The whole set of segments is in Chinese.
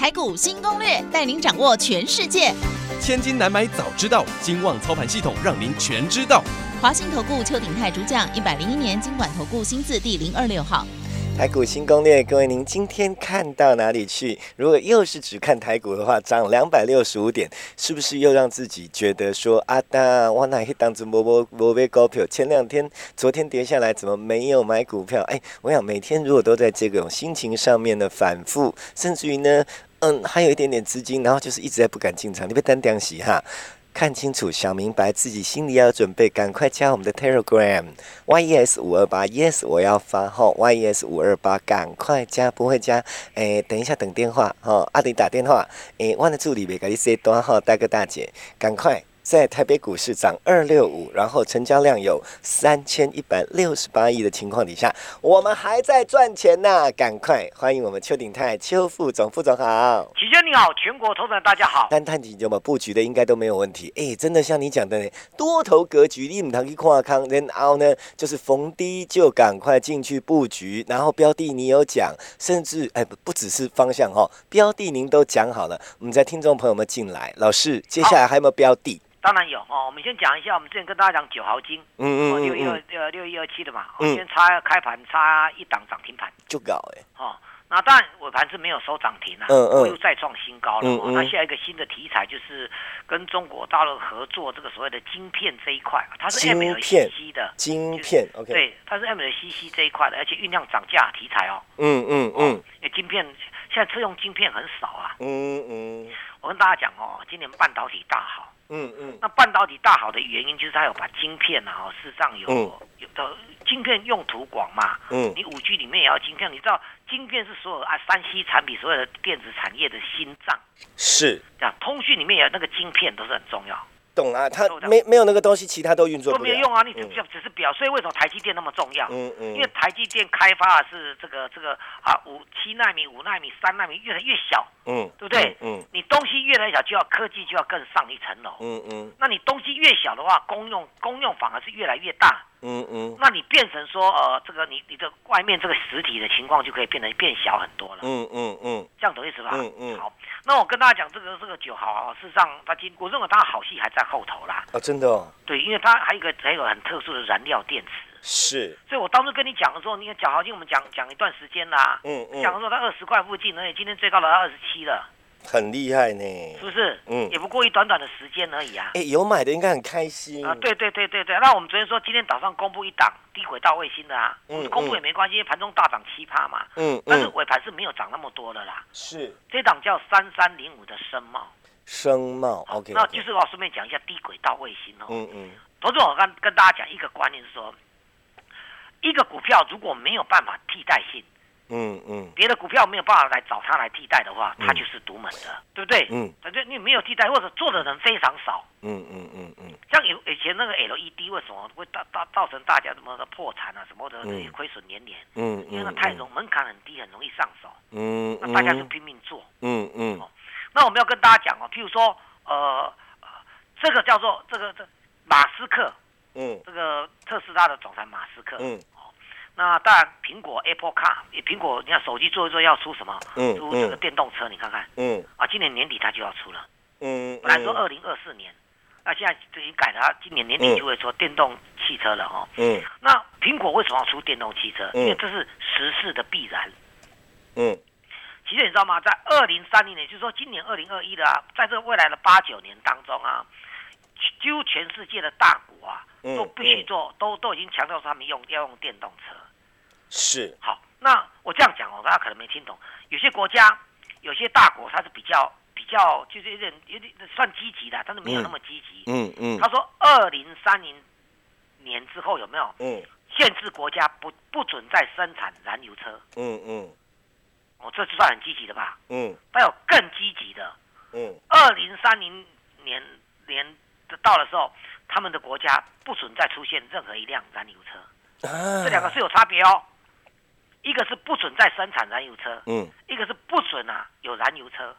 台股新攻略，带您掌握全世界。千金难买早知道，金旺操盘系统让您全知道。华信投顾邱鼎泰主讲，一百零一年金管投顾新字第零二六号。台股新攻略，各位，您今天看到哪里去？如果又是只看台股的话，涨两百六十五点，是不是又让自己觉得说啊，那我哪可以当成波波波贝高票？前两天、昨天跌下来，怎么没有买股票？哎，我想每天如果都在这种心情上面的反复，甚至于呢，嗯，还有一点点资金，然后就是一直在不敢进场，你别单掉洗哈。看清楚，想明白自己心里要准备，赶快加我们的 Telegram YES 五二八 Yes，我要发号 YES 五二八，赶快加，不会加，诶，等一下等电话，哈，阿弟打电话，诶，我的助理别给你 say 多好，大哥大姐，赶快。在台北股市涨二六五，然后成交量有三千一百六十八亿的情况底下，我们还在赚钱呢！赶快欢迎我们邱鼎泰邱副总，副总好，齐轩你好，全国投资人大家好。单探底就嘛布局的应该都没有问题。哎，真的像你讲的，多头格局，你唔通去跨康，然后呢，就是逢低就赶快进去布局，然后标的你有讲，甚至哎不不只是方向哈，标的您都讲好了。我们在听众朋友们进来，老师接下来还有没有标的？当然有哦，我们先讲一下，我们之前跟大家讲九毫金，嗯嗯六一二呃六一二七的嘛，我们先差开盘差一档涨停盘就搞哎，哦，那当然尾盘是没有收涨停啊，嗯嗯，又再创新高了，嗯那下一个新的题材就是跟中国大陆合作这个所谓的晶片这一块，它是 MLCC 的晶片，OK，对，它是 MLCC 这一块的，而且酝酿涨价题材哦，嗯嗯嗯，因为晶片现在车用晶片很少啊，嗯嗯，我跟大家讲哦，今年半导体大好。嗯嗯，那半导体大好的原因就是它有把晶片啊，哈，事实上有有的晶片用途广嘛，嗯，你五 G 里面也要晶片，你知道晶片是所有啊三 C 产品所有的电子产业的心脏，是，这样通讯里面有那个晶片都是很重要。懂啊，它没没有那个东西，其他都运作都没有用啊！你只只只是表，所以为什么台积电那么重要？嗯嗯，因为台积电开发的是这个这个啊五七纳米、五纳米、三纳米越来越小，嗯，对不对？嗯，你东西越来越小，就要科技就要更上一层楼，嗯嗯，那你东西越小的话，功用功用反而是越来越大。嗯嗯，那你变成说，呃，这个你你的外面这个实体的情况就可以变得变小很多了。嗯嗯嗯，这样懂意思吧？嗯嗯。好，那我跟大家讲，这个这个九号啊，事实上它今我认为它好戏还在后头啦。啊，真的哦。对，因为它还有一个还有很特殊的燃料电池。是。所以我当初跟你讲的时候，你看九豪金我们讲讲一段时间啦。嗯嗯。讲的时候它二十块附近，而且今天最高到二十七了。很厉害呢，是不是？嗯，也不过一短短的时间而已啊。哎，有买的应该很开心啊。对对对对对，那我们昨天说今天早上公布一档低轨道卫星的啊，嗯，公布也没关系，因为盘中大涨七趴嘛，嗯，但是尾盘是没有涨那么多的啦。是，这档叫三三零五的声茂。声茂，OK。那就是我顺便讲一下低轨道卫星哦。嗯嗯。同时我刚跟大家讲一个观念是说，一个股票如果没有办法替代性。嗯嗯，别的股票没有办法来找他来替代的话，他就是独门的，对不对？嗯，反正你没有替代，或者做的人非常少。嗯嗯嗯嗯，像以以前那个 LED 为什么会造造造成大家什么的破产啊，什么的亏损连连？嗯因为那太容门槛很低，很容易上手。嗯那大家就拼命做。嗯嗯。那我们要跟大家讲哦，譬如说，呃，这个叫做这个这马斯克，嗯，这个特斯拉的总裁马斯克，嗯。那当然，苹果 Apple Car，苹果你看手机做一做要出什么？嗯，出这个电动车，你看看。嗯。啊，今年年底它就要出了。嗯。本来说二零二四年，那现在已经改了，今年年底就会说电动汽车了哦。嗯。那苹果为什么要出电动汽车？因为这是时势的必然。嗯。其实你知道吗？在二零三零年，就是说今年二零二一的啊，在这未来的八九年当中啊，几乎全世界的大国啊，都必须做，都都已经强调说他们用要用电动车。是好，那我这样讲哦，大家可能没听懂。有些国家，有些大国，它是比较比较，就是有点有点算积极的，但是没有那么积极。嗯嗯。他说，二零三零年之后有没有？嗯。限制国家不不准再生产燃油车。嗯嗯。哦，这就算很积极的吧？嗯。还有更积极的，嗯。二零三零年年到的时候，他们的国家不准再出现任何一辆燃油车，这两个是有差别哦。一个是不准再生产燃油车，嗯，一个是不准啊有燃油车，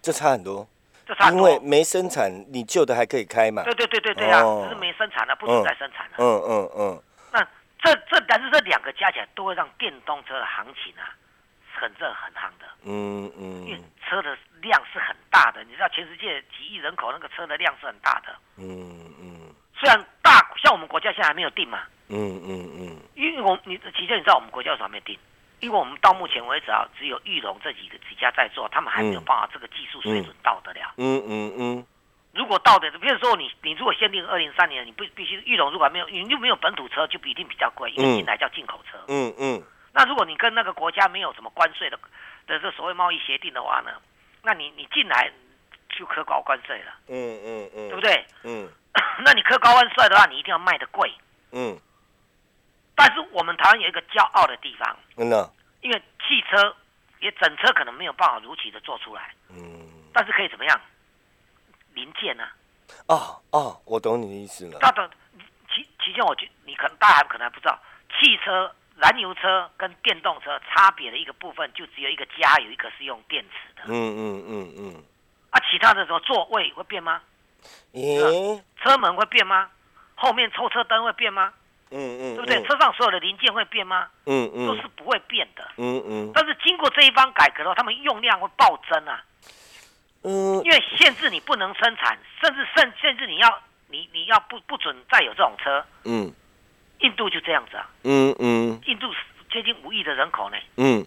这差很多，这差多因为没生产，你旧的还可以开嘛。对对对对对啊，只是没生产了，不准再生产了。嗯嗯嗯。那这这但是这两个加起来都会让电动车的行情啊很热很夯的。嗯嗯。因为车的量是很大的，你知道全世界几亿人口那个车的量是很大的。嗯嗯。虽然大像我们国家现在还没有定嘛。嗯嗯嗯，因为我你其实你知道我们国家有什么没定？因为我们到目前为止啊，只有玉龙这几个几家在做，他们还没有办法这个技术水准到得了。嗯嗯嗯。如果到的，比如说你你如果限定二零三年，你不必须玉龙如果没有你就没有本土车，就一定比较贵，因为进来叫进口车。嗯嗯。那如果你跟那个国家没有什么关税的的这所谓贸易协定的话呢，那你你进来就科高关税了。嗯嗯嗯。对不对？嗯。那你科高关税的话，你一定要卖的贵。嗯。但是我们台湾有一个骄傲的地方，真的，因为汽车也整车可能没有办法如期的做出来，嗯，但是可以怎么样？零件呢？哦哦，我懂你的意思了。大的其其实我觉你可能大家可能还不知道，汽车燃油车跟电动车差别的一个部分，就只有一个加油，一个是用电池的。嗯嗯嗯嗯。啊，其他的什么座位会变吗？咦，车门会变吗？后面抽车灯会变吗？嗯嗯，对不对？车上所有的零件会变吗？嗯嗯，都是不会变的。嗯嗯，但是经过这一番改革的话，他们用量会暴增啊。嗯，因为限制你不能生产，甚至甚甚至你要你你要不不准再有这种车。嗯，印度就这样子啊。嗯嗯，印度接近五亿的人口呢。嗯，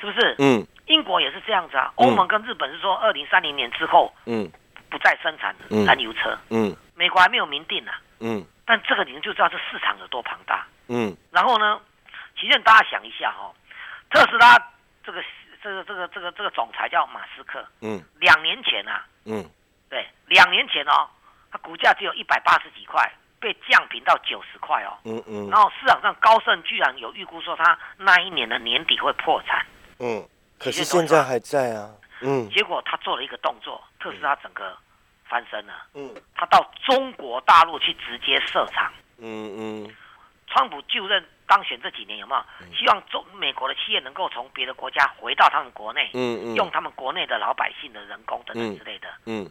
是不是？嗯，英国也是这样子啊。欧盟跟日本是说，二零三零年之后，嗯，不再生产燃油车。嗯，美国还没有明定呢。嗯。但这个你们就知道这市场有多庞大，嗯。然后呢，其实大家想一下哈，特斯拉这个这个这个这个这个总裁叫马斯克，嗯。两年前啊，嗯，对，两年前哦，它股价只有一百八十几块，被降平到九十块哦，嗯嗯。然后市场上高盛居然有预估说它那一年的年底会破产，嗯。可是现在还在啊，嗯。结果他做了一个动作，特斯拉整个。翻身了，嗯，他到中国大陆去直接设厂，嗯嗯，川普就任当选这几年有没有？希望中美国的企业能够从别的国家回到他们国内，嗯嗯，用他们国内的老百姓的人工等等之类的，嗯，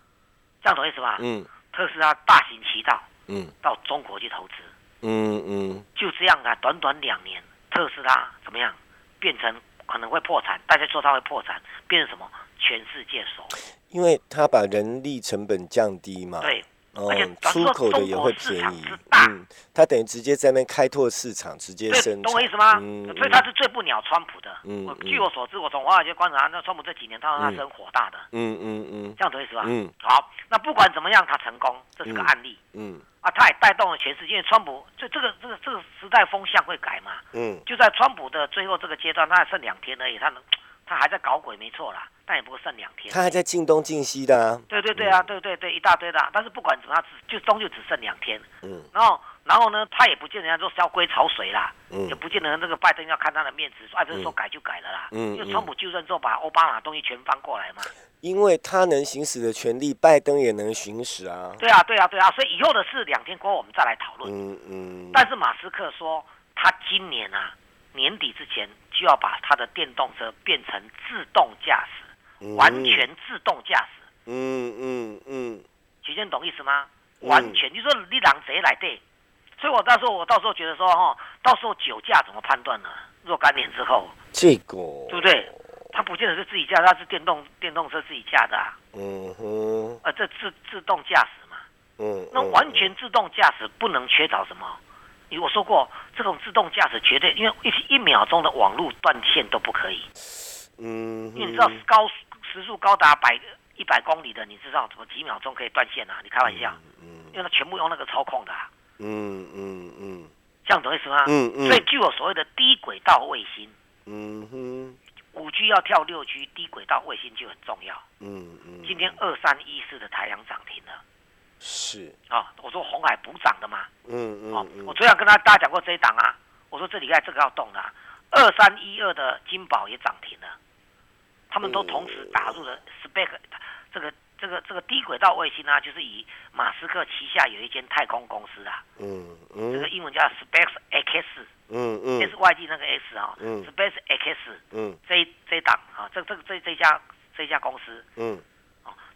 这样懂意思吧？嗯，特斯拉大行其道，嗯，到中国去投资，嗯嗯，就这样啊，短短两年，特斯拉怎么样？变成可能会破产？大家说他会破产，变成什么？全世界首。因为他把人力成本降低嘛，对，而且出口的也会便宜，嗯，他等于直接在那边开拓市场，直接生，懂我意思吗？嗯，所以他是最不鸟川普的。嗯，据我所知，我从华尔街观察，那川普这几年他说他是很火大的。嗯嗯嗯，这样懂意思吧？嗯，好，那不管怎么样，他成功，这是个案例。嗯，啊，他也带动了全世界。川普就这个这个这个时代风向会改嘛？嗯，就在川普的最后这个阶段，他还剩两天而已，他能。他还在搞鬼，没错啦，但也不过剩两天。他还在进东进西的啊。对对对啊，对对对，一大堆的。但是不管怎么样，只就终究只剩两天。嗯。然后，然后呢，他也不见人家说烧龟潮水啦，嗯，也不见得那个拜登要看他的面子，说哎，不是说改就改了啦。嗯。因为川普就任之后，把奥巴马东西全翻过来嘛。因为他能行使的权利，拜登也能行使啊。对啊，对啊，对啊，所以以后的事两天过后我们再来讨论。嗯嗯。但是马斯克说，他今年啊。年底之前就要把他的电动车变成自动驾驶，完全自动驾驶。嗯嗯嗯，徐先懂意思吗？完全，你说你让谁来对？所以我到时候我到时候觉得说哈，到时候酒驾怎么判断呢？若干年之后，这个对不对？他不见得是自己驾，他是电动电动车自己驾的啊。嗯哼，呃，这自自动驾驶嘛。嗯，那完全自动驾驶不能缺少什么？我说过，这种自动驾驶绝对，因为一一秒钟的网络断线都不可以。嗯，因为你知道高时速高达百一百公里的，你知道怎么几秒钟可以断线啊？你开玩笑？嗯，因为它全部用那个操控的。嗯嗯嗯，这样懂意思吗？嗯嗯。所以据我所谓的低轨道卫星。嗯哼。五 G 要跳六 G，低轨道卫星就很重要。嗯嗯。今天二三一四的太阳涨。是。啊，我说红海补涨的嘛，嗯嗯，哦，我昨天跟他大家讲过这一档啊，我说这里该这个要动的，二三一二的金宝也涨停了，他们都同时打入了 spec 这个这这个这个低轨道卫星啊，就是以马斯克旗下有一间太空公司啊，嗯嗯，这个英文叫 Space X，嗯嗯，S Y G 那个 S 啊，嗯，Space X，嗯，这这一档啊，这这个这这家这家公司，嗯，哦，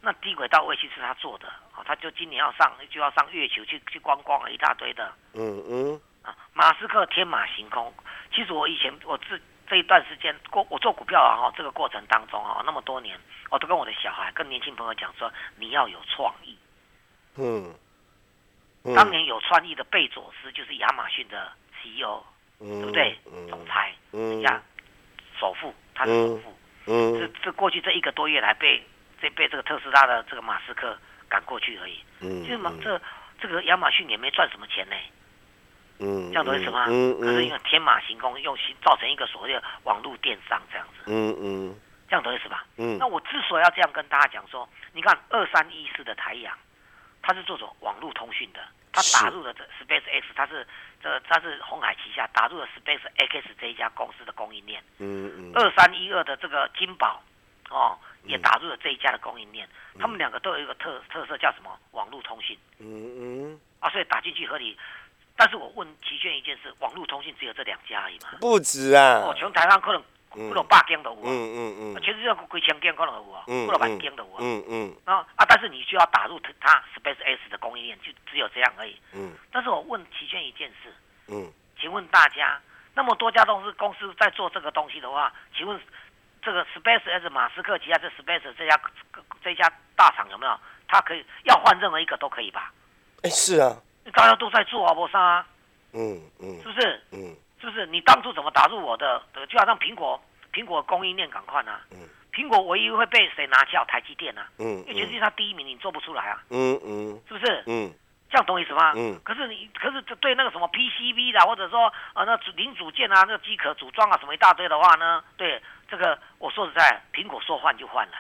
那低轨道卫星是他做的，哦，他就今年要上就要上月球去去观光了一大堆的，嗯嗯，啊，马斯克天马行空，其实我以前我自这一段时间过我做股票啊哈，这个过程当中啊，那么多年，我都跟我的小孩、跟年轻朋友讲说，你要有创意。嗯。当年有创意的贝佐斯就是亚马逊的 CEO，对不对？总裁，人家首富，他是首富。嗯。这这过去这一个多月来被这被这个特斯拉的这个马斯克赶过去而已。嗯。就是嘛，这这个亚马逊也没赚什么钱呢。嗯，这样懂意思吗？嗯可是因为天马行空，用造成一个所谓的网络电商这样子。嗯嗯。这样懂意思吧？嗯。那我之所以要这样跟大家讲说，你看二三一四的台阳，它是做做网络通讯的，它打入了这 Space X，它是这它是红海旗下打入了 Space X 这一家公司的供应链。嗯嗯。二三一二的这个金宝，哦，也打入了这一家的供应链。他们两个都有一个特特色，叫什么？网络通信。嗯嗯。啊，所以打进去合理。但是我问齐炫一件事，网络通信只有这两家而已嘛？不止啊！哦，全台湾可能可能百间都有啊。嗯嗯嗯。全世界几千间可能有啊，可能万间都有啊。嗯嗯。啊啊！但是你需要打入它 Space X 的供应链，就只有这样而已。嗯。但是我问齐炫一件事。嗯。请问大家，那么多家公司公司在做这个东西的话，请问这个 Space X 马斯克旗下这 Space 这家这家大厂有没有？他可以要换任何一个都可以吧？哎，是啊。大家都在做啊，不啥？嗯嗯，是不是？嗯，是不是？你当初怎么打入我的？就好像苹果，苹果供应链赶快呢？嗯，苹果唯一会被谁拿下？台积电啊？嗯，因为全世界它第一名，你做不出来啊？嗯嗯，是不是？嗯，这样懂意思吗？嗯，可是你，可是对那个什么 PCB 的，或者说啊，那零组件啊，那个机壳组装啊，什么一大堆的话呢？对，这个我说实在，苹果说换就换了。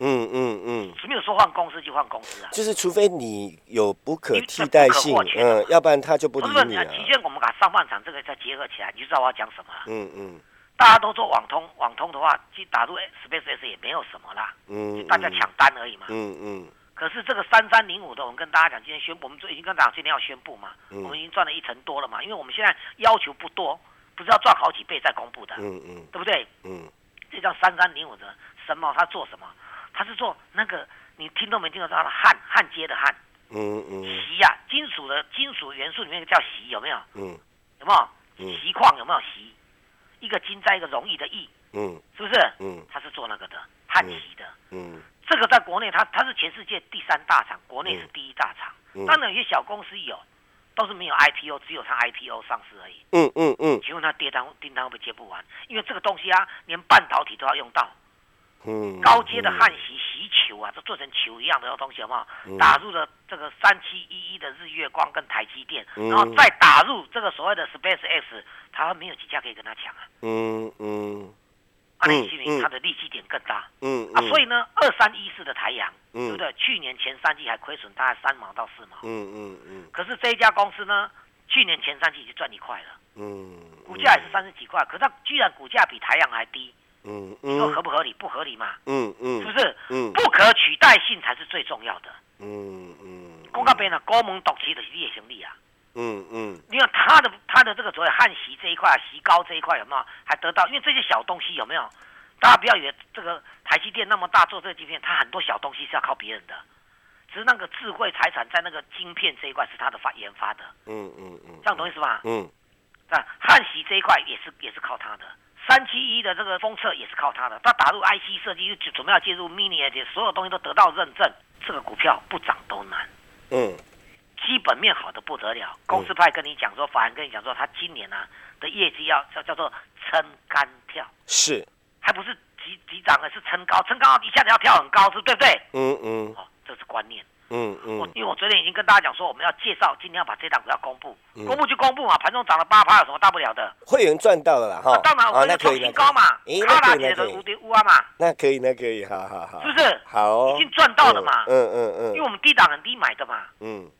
嗯嗯嗯，没有说换公司就换公司啊，就是除非你有不可替代性，嗯，要不然他就不理你啊。提前我们把上半场这个再结合起来，你就知道我要讲什么了。嗯嗯，大家都做网通，网通的话，去打入 Space S 也没有什么啦。嗯，大家抢单而已嘛。嗯嗯。可是这个三三零五的，我们跟大家讲，今天宣布，我们已经跟大家今天要宣布嘛，我们已经赚了一成多了嘛，因为我们现在要求不多，不是要赚好几倍再公布的。嗯嗯，对不对？嗯，这叫三三零五的神茂，他做什么？他是做那个，你听都没听到他的焊焊接的焊，嗯嗯，锡呀，金属的金属元素里面叫锡，有没有？嗯，有没有？锡矿有没有锡？一个金在一个容易的易，嗯，是不是？嗯，他是做那个的焊锡的，嗯，这个在国内，他他是全世界第三大厂，国内是第一大厂。当然有些小公司有，都是没有 IPO，只有他 IPO 上市而已。嗯嗯嗯，请问他订单订单会不会接不完？因为这个东西啊，连半导体都要用到。嗯高阶的焊锡锡球啊，都做成球一样的东西，好不好？打入了这个三七一一的日月光跟台积电，然后再打入这个所谓的 Space X，它没有几家可以跟他抢啊。嗯嗯，二零七零它的利基点更大。嗯啊，所以呢，二三一四的台阳，对不对？去年前三季还亏损大概三毛到四毛。嗯嗯嗯。可是这一家公司呢，去年前三季就赚一块了。嗯。股价也是三十几块，可是它居然股价比台阳还低。嗯，你说合不合理？不合理嘛？嗯嗯，是不是？嗯，不可取代性才是最重要的。嗯嗯，公告边呢，高门独起的是业行力啊。嗯嗯，你看他的他的这个所谓焊锡这一块、锡膏这一块有没有还得到？因为这些小东西有没有？大家不要以为这个台积电那么大做这个晶片，它很多小东西是要靠别人的，只是那个智慧财产在那个晶片这一块是他的发研发的。嗯嗯嗯，这样懂意思吧？嗯，那焊锡这一块也是也是靠他的。三七一的这个封测也是靠它的，它打入 IC 设计就准备要介入 Mini 而且所有东西都得到认证，这个股票不涨都难。嗯，基本面好的不得了，公司派跟你讲说，法人跟你讲说，他今年呢的业绩要叫叫做撑杆跳，是，还不是急急涨而是撑高，撑高一下子要跳很高，是对不对？嗯嗯，哦，这是观念。嗯嗯，我因为我昨天已经跟大家讲说，我们要介绍，今天要把这档股要公布，公布就公布嘛，盘中涨了八趴，有什么大不了的？会员赚到了啦，哈，当然，我们创新高嘛，他拿起的五点五啊嘛，那可以，那可以，好好好，是不是？好，已经赚到了嘛，嗯嗯嗯，因为我们低档很低买的嘛，嗯，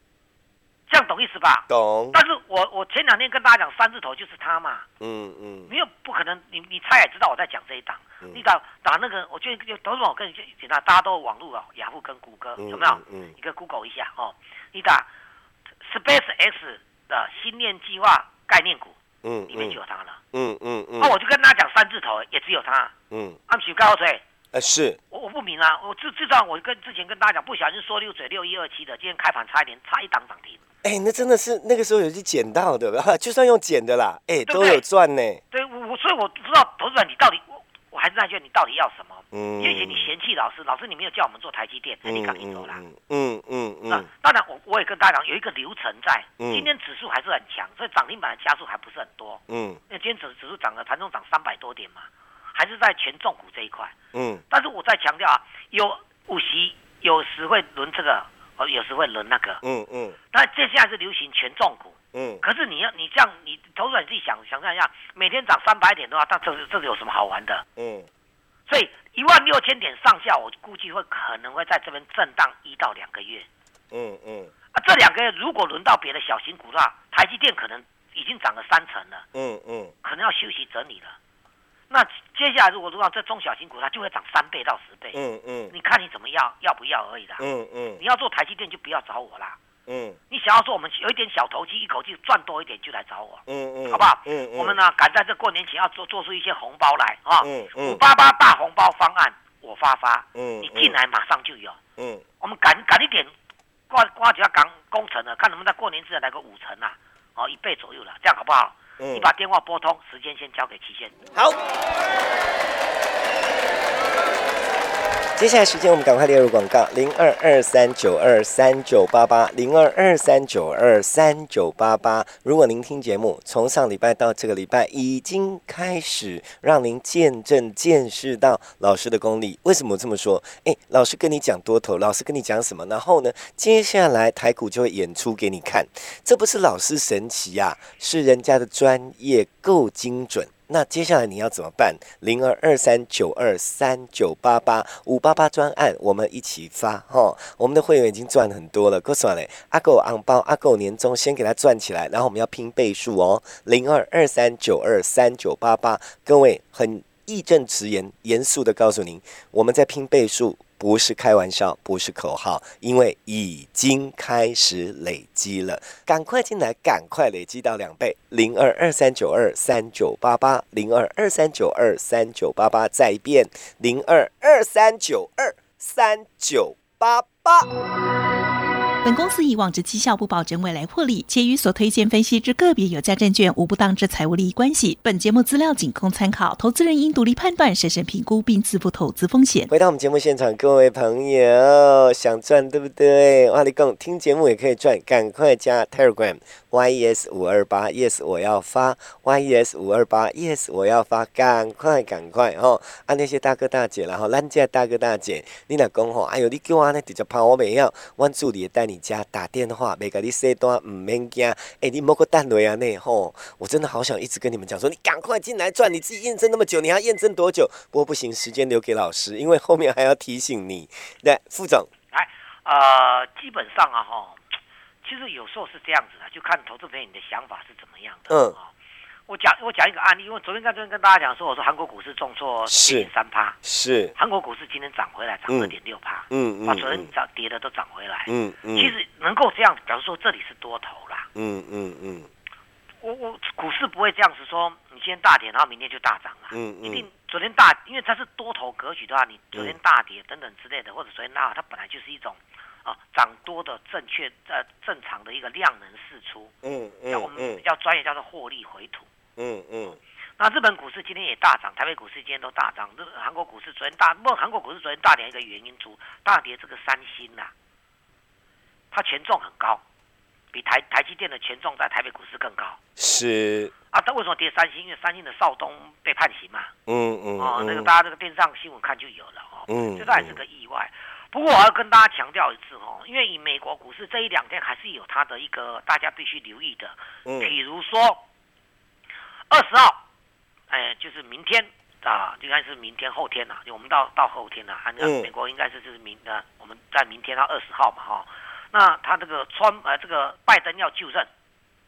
这样懂意思吧？懂。但是我我前两天跟大家讲三字头就是他嘛。嗯嗯。没有不可能，你你猜也知道我在讲这一档。你打打那个，我就就都是我跟你简单，大家都网络啊，雅虎跟谷歌有没有？嗯。一个 Google 一下哦，你打 Space X 的新念计划概念股，嗯，里面就有它了。嗯嗯嗯。那我就跟他讲三字头也只有它。嗯。安许高谁？呃，是我我不明啊，我至至少我跟之前跟大家讲，不小心说溜嘴六一二七的，今天开盘差一点，差一档涨停。哎，那真的是那个时候有去捡到的，就算用捡的啦，哎，都有赚呢。对，我所以我不知道投资人你到底，我我还是那句，你到底要什么？嗯，因为你嫌弃老师，老师你没有叫我们做台积电，那你赶紧走啦。嗯嗯嗯。那当然，我我也跟大家讲，有一个流程在，嗯今天指数还是很强，所以涨停板的加速还不是很多。嗯，因为今天指指数涨了，盘中涨三百多点嘛。还是在权重股这一块，嗯，但是我再强调啊，有股息有时会轮这个，哦，有时会轮那个，嗯嗯。那这现在是流行权重股，嗯。可是你要你这样，你投资者自己想想看一下，每天涨三百点的话，那这这是有什么好玩的？嗯。所以一万六千点上下，我估计会可能会在这边震荡一到两个月，嗯嗯。啊，这两个月如果轮到别的小型股的话，台积电可能已经涨了三成了，嗯嗯，可能要休息整理了。那接下来如果如果这中小型股，它就会涨三倍到十倍。嗯嗯，你看你怎么要，要不要而已啦。嗯嗯，你要做台积电就不要找我啦。嗯，你想要说我们有一点小投机，一口气赚多一点就来找我。嗯嗯，好不好？嗯嗯，我们呢赶在这过年前要做做出一些红包来啊。嗯嗯，五八八大红包方案我发发。嗯，你进来马上就有。嗯，我们赶赶一点挂挂几要赶工程的，看能不能在过年之前来个五成啊，哦一倍左右了，这样好不好？你把电话拨通，时间先交给齐先。好。接下来时间，我们赶快列入广告：零二二三九二三九八八，零二二三九二三九八八。如果您听节目，从上礼拜到这个礼拜，已经开始让您见证、见识到老师的功力。为什么这么说？诶，老师跟你讲多头，老师跟你讲什么？然后呢，接下来台股就会演出给你看。这不是老师神奇呀，是人家的专业够精准。那接下来你要怎么办？零二二三九二三九八八五八八专案，我们一起发哈！我们的会员已经赚很多了，够算嘞！阿狗昂包，阿狗年终先给他赚起来，然后我们要拼倍数哦！零二二三九二三九八八，各位很义正辞严、严肃的告诉您，我们在拼倍数。不是开玩笑，不是口号，因为已经开始累积了。赶快进来，赶快累积到两倍。零二二三九二三九八八，零二二三九二三九八八，再变零二二三九二三九八八。本公司以往之绩效不保证未来获利，且与所推荐分析之个别有价证券无不当之财务利益关系。本节目资料仅供参考，投资人应独立判断、审慎评估并自负投资风险。回到我们节目现场，各位朋友想赚对不对？哇，你讲听节目也可以赚，赶快加 Telegram。Yes 五二八 yes 我要发 yes 五二八 yes 我要发，赶快赶快吼！啊那些大哥大姐然后咱家大哥大姐，你若讲吼，哎呦你叫我呢直接拍我袂晓，阮助理带你家打电话，袂甲你说单，唔免惊。哎，你莫个等落啊呢吼！我真的好想一直跟你们讲说，你赶快进来赚，你自己验证那么久，你要验证多久？不过不行，时间留给老师，因为后面还要提醒你。来，副总，来，呃，基本上啊哈。其实有时候是这样子的，就看投资朋友你的想法是怎么样的。嗯。啊，我讲我讲一个案例，因为昨天在这边跟大家讲说，我说韩国股市重挫一点三趴，是。韩国股市今天涨回来，涨二点六。趴，嗯嗯，把昨天涨跌的都涨回来，嗯嗯，其实能够这样表示说这里是多头啦，嗯嗯嗯，我我股市不会这样子说，你今天大跌，然后明天就大涨啊，嗯嗯，一定昨天大，因为它是多头格局的话，你昨天大跌等等之类的，或者昨天那它本来就是一种。啊，涨多的正确呃正常的一个量能释出，嗯嗯，我们比较专业叫做获利回吐，嗯嗯。那日本股市今天也大涨，台北股市今天都大涨，日韩国股市昨天大，不过韩国股市昨天大跌一个原因，主大跌这个三星呐，它权重很高，比台台积电的权重在台北股市更高。是啊，它为什么跌三星？因为三星的少东被判刑嘛，嗯嗯，哦，那个大家这个电视上新闻看就有了哦，嗯，这倒也是个意外。不过我要跟大家强调一次哦，因为以美国股市这一两天还是有它的一个大家必须留意的，嗯，比如说二十号，哎，就是明天啊，应该是明天后天呐，我们到到后天了，按照美国应该是就是明的，我们在明天到二十号嘛哈，那他这个川呃这个拜登要就任，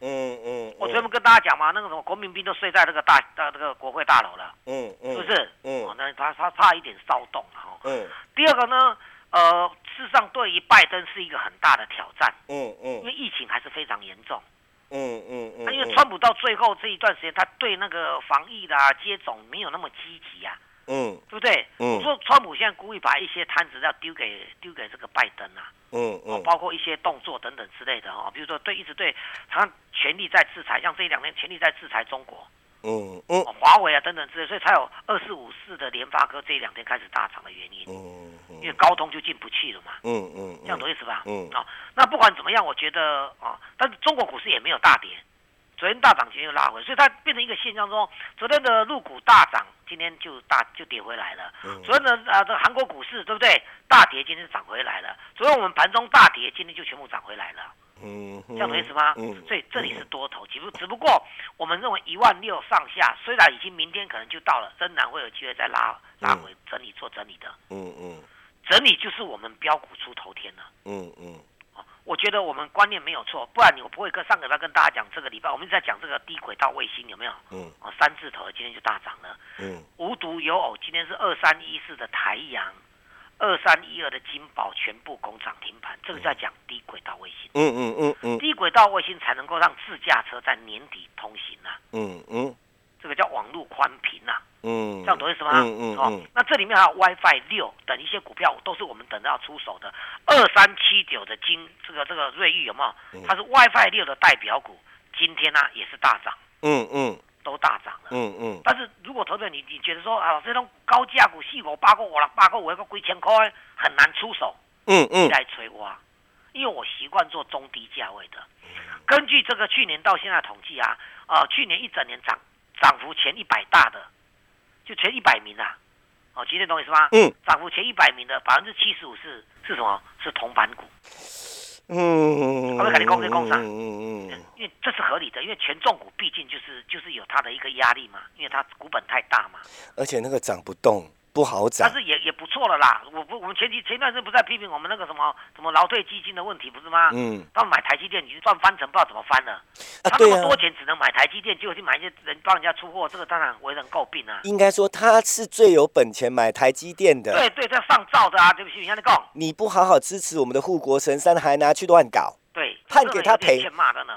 嗯嗯，我昨天跟大家讲嘛，那个什么国民兵都睡在这个大呃这个国会大楼了，嗯嗯，是不是？嗯，那他他怕一点骚动哈。嗯。第二个呢，呃，事实上对于拜登是一个很大的挑战，嗯嗯，因为疫情还是非常严重，嗯嗯嗯，他因为川普到最后这一段时间，他对那个防疫啦接种没有那么积极啊。嗯，对不对？嗯，我说川普现在故意把一些摊子要丢给丢给这个拜登啊，嗯嗯，包括一些动作等等之类的哦，比如说对一直对他全力在制裁，像这一两年全力在制裁中国，嗯嗯，华为啊等等之类，所以才有二四五四的联发科这一两天开始大涨的原因，嗯嗯，因为高通就进不去了嘛，嗯嗯，这样懂意思吧？嗯，啊，那不管怎么样，我觉得啊，但是中国股市也没有大跌。昨天大涨，今天又拉回，所以它变成一个现象中，昨天的入股大涨，今天就大就跌回来了。昨天的啊，这韩国股市对不对？大跌，今天涨回来了。昨天我们盘中大跌，今天就全部涨回来了。嗯，这样懂意思吗？嗯，所以这里是多头，只不只不过我们认为一万六上下，虽然已经明天可能就到了，仍然会有机会再拉拉回整理做整理的。嗯嗯，整理就是我们标股出头天了。嗯嗯。我觉得我们观念没有错，不然你我不会跟上个礼拜跟大家讲这个礼拜，我们在讲这个低轨道卫星有没有？嗯，啊，三字头今天就大涨了。嗯，无独有偶，今天是二三一四的台阳，二三一二的金宝全部攻涨停盘，这个在讲低轨道卫星。嗯嗯嗯嗯，低轨道卫星才能够让自驾车在年底通行啊。嗯嗯，这个叫网路宽频呐。嗯，这样懂意思吗？嗯嗯哦，那这里面还有 WiFi 六等一些股票，都是我们等着要出手的。二三七九的金，这个这个瑞昱有没有？它是 WiFi 六的代表股，今天呢也是大涨。嗯嗯，都大涨了。嗯嗯。但是如果投资者你你觉得说啊，这种高价股四五八个五了八个五一个几千块很难出手。嗯嗯。来催我，因为我习惯做中低价位的。根据这个去年到现在统计啊，呃，去年一整年涨涨幅前一百大的。就前一百名啊，哦，今天懂意思吗？嗯，涨幅前一百名的百分之七十五是是什么？是铜板股。嗯，我们看你公司工厂，嗯嗯，因为这是合理的，因为权重股毕竟就是就是有它的一个压力嘛，因为它股本太大嘛，而且那个涨不动。不好涨，但是也也不错了啦。我不，我们前期前段时间不在批评我们那个什么什么劳退基金的问题，不是吗？嗯。他们买台积电，你赚翻成不知道怎么翻了。他那么多钱只能买台积电，结果去买一些人帮人家出货，这个当然为人诟病啊。应该说他是最有本钱买台积电的。对对，在上照的啊，对不起，你看你讲。你不好好支持我们的护国神山，还拿去乱搞。对，判给他赔，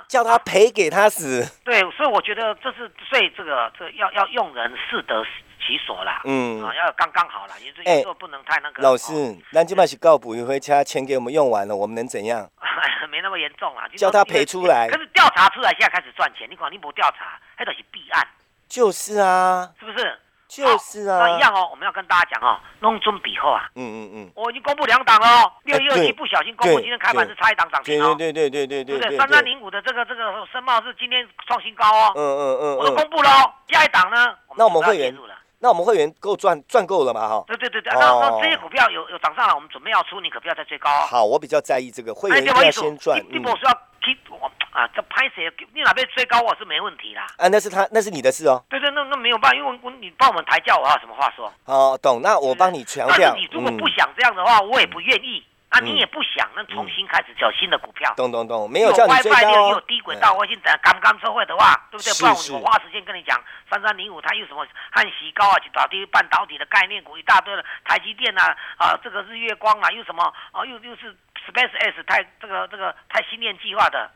叫他赔给他死。对，所以我觉得这是最这个这要要用人适得。其所啦，嗯，啊，要刚刚好啦，也是有时候不能太那个。老师，那今晚是告补一回家，钱给我们用完了，我们能怎样？没那么严重啊，叫他赔出来。可是调查出来，现在开始赚钱，你管你不调查，那都是弊案。就是啊，是不是？就是啊，那一样哦。我们要跟大家讲哦，弄准比后啊。嗯嗯嗯。我已经公布两档了，六一二七不小心公布，今天开盘是差一档涨停哦。对对对对对对三三零五的这个这个申茂是今天创新高哦。嗯嗯嗯。我都公布了哦，下一档呢？那我们会员。那我们会员够赚赚够了嘛？哈，对对对对，那那这些股票有有涨上来，我们准备要出，你可不要再追高。好，我比较在意这个会员要先赚。你不是要提我啊？这拍谁？你哪边追高我是没问题啦。啊，那是他，那是你的事哦。对对，那那没有办法，因为我你帮我们抬价，我有什么话说？哦，懂。那我帮你强调。但是你如果不想这样的话，我也不愿意。那你也不想，那重新开始找新的股票。懂懂懂，没有叫你追高。有有低轨道卫星等刚刚收会的话，对不对？不然我花时间跟你讲，三三零五它有什么汉喜高啊，去找这些半导体的概念股一大堆了，台积电呐，啊，这个日月光啊，又什么啊，又又是 Space X 太这个这个太新链计划的，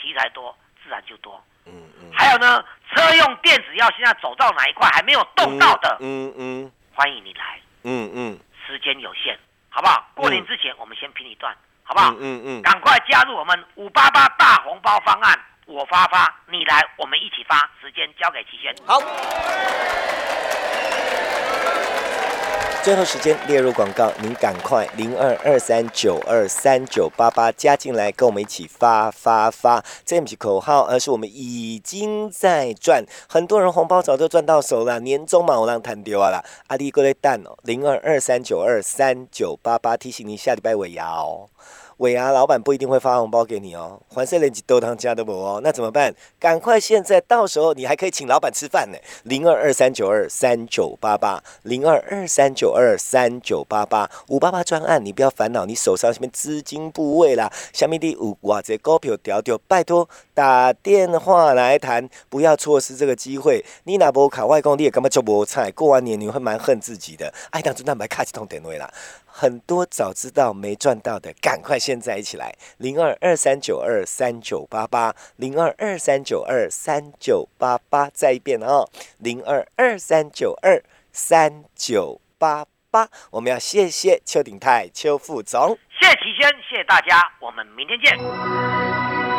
题材多，自然就多。嗯嗯。还有呢，车用电子要现在走到哪一块还没有动到的，嗯嗯，欢迎你来。嗯嗯。时间有限。好不好？过年之前我们先拼一段，好不好？嗯嗯，赶快加入我们五八八大红包方案，我发发，你来，我们一起发。时间交给齐轩。好。最后时间列入广告，您赶快零二二三九二三九八八加进来，跟我们一起发发发。这不是口号，而是我们已经在赚，很多人红包早就赚到手了。年终嘛，我让谈丢啊啦。阿弟过来蛋哦，零二二三九二三九八八提醒您下礼拜尾牙哦。尾牙老板不一定会发红包给你哦，还是连几豆汤加的不哦？那怎么办？赶快现在，到时候你还可以请老板吃饭呢。零二二三九二三九八八，零二二三九二三九八八，五八八专案，你不要烦恼，你手上什么资金部位啦？下面第五哇，这股票调调，拜托打电话来谈，不要错失这个机会。你那波卡外公，你也根本就不菜，过完年你会蛮恨自己的。爱当中蛋白卡几通点位啦。很多早知道没赚到的，赶快现在一起来！零二二三九二三九八八，零二二三九二三九八八，再一遍哦，零二二三九二三九八八。我们要谢谢邱鼎泰邱副总，谢谢齐轩，谢谢大家，我们明天见。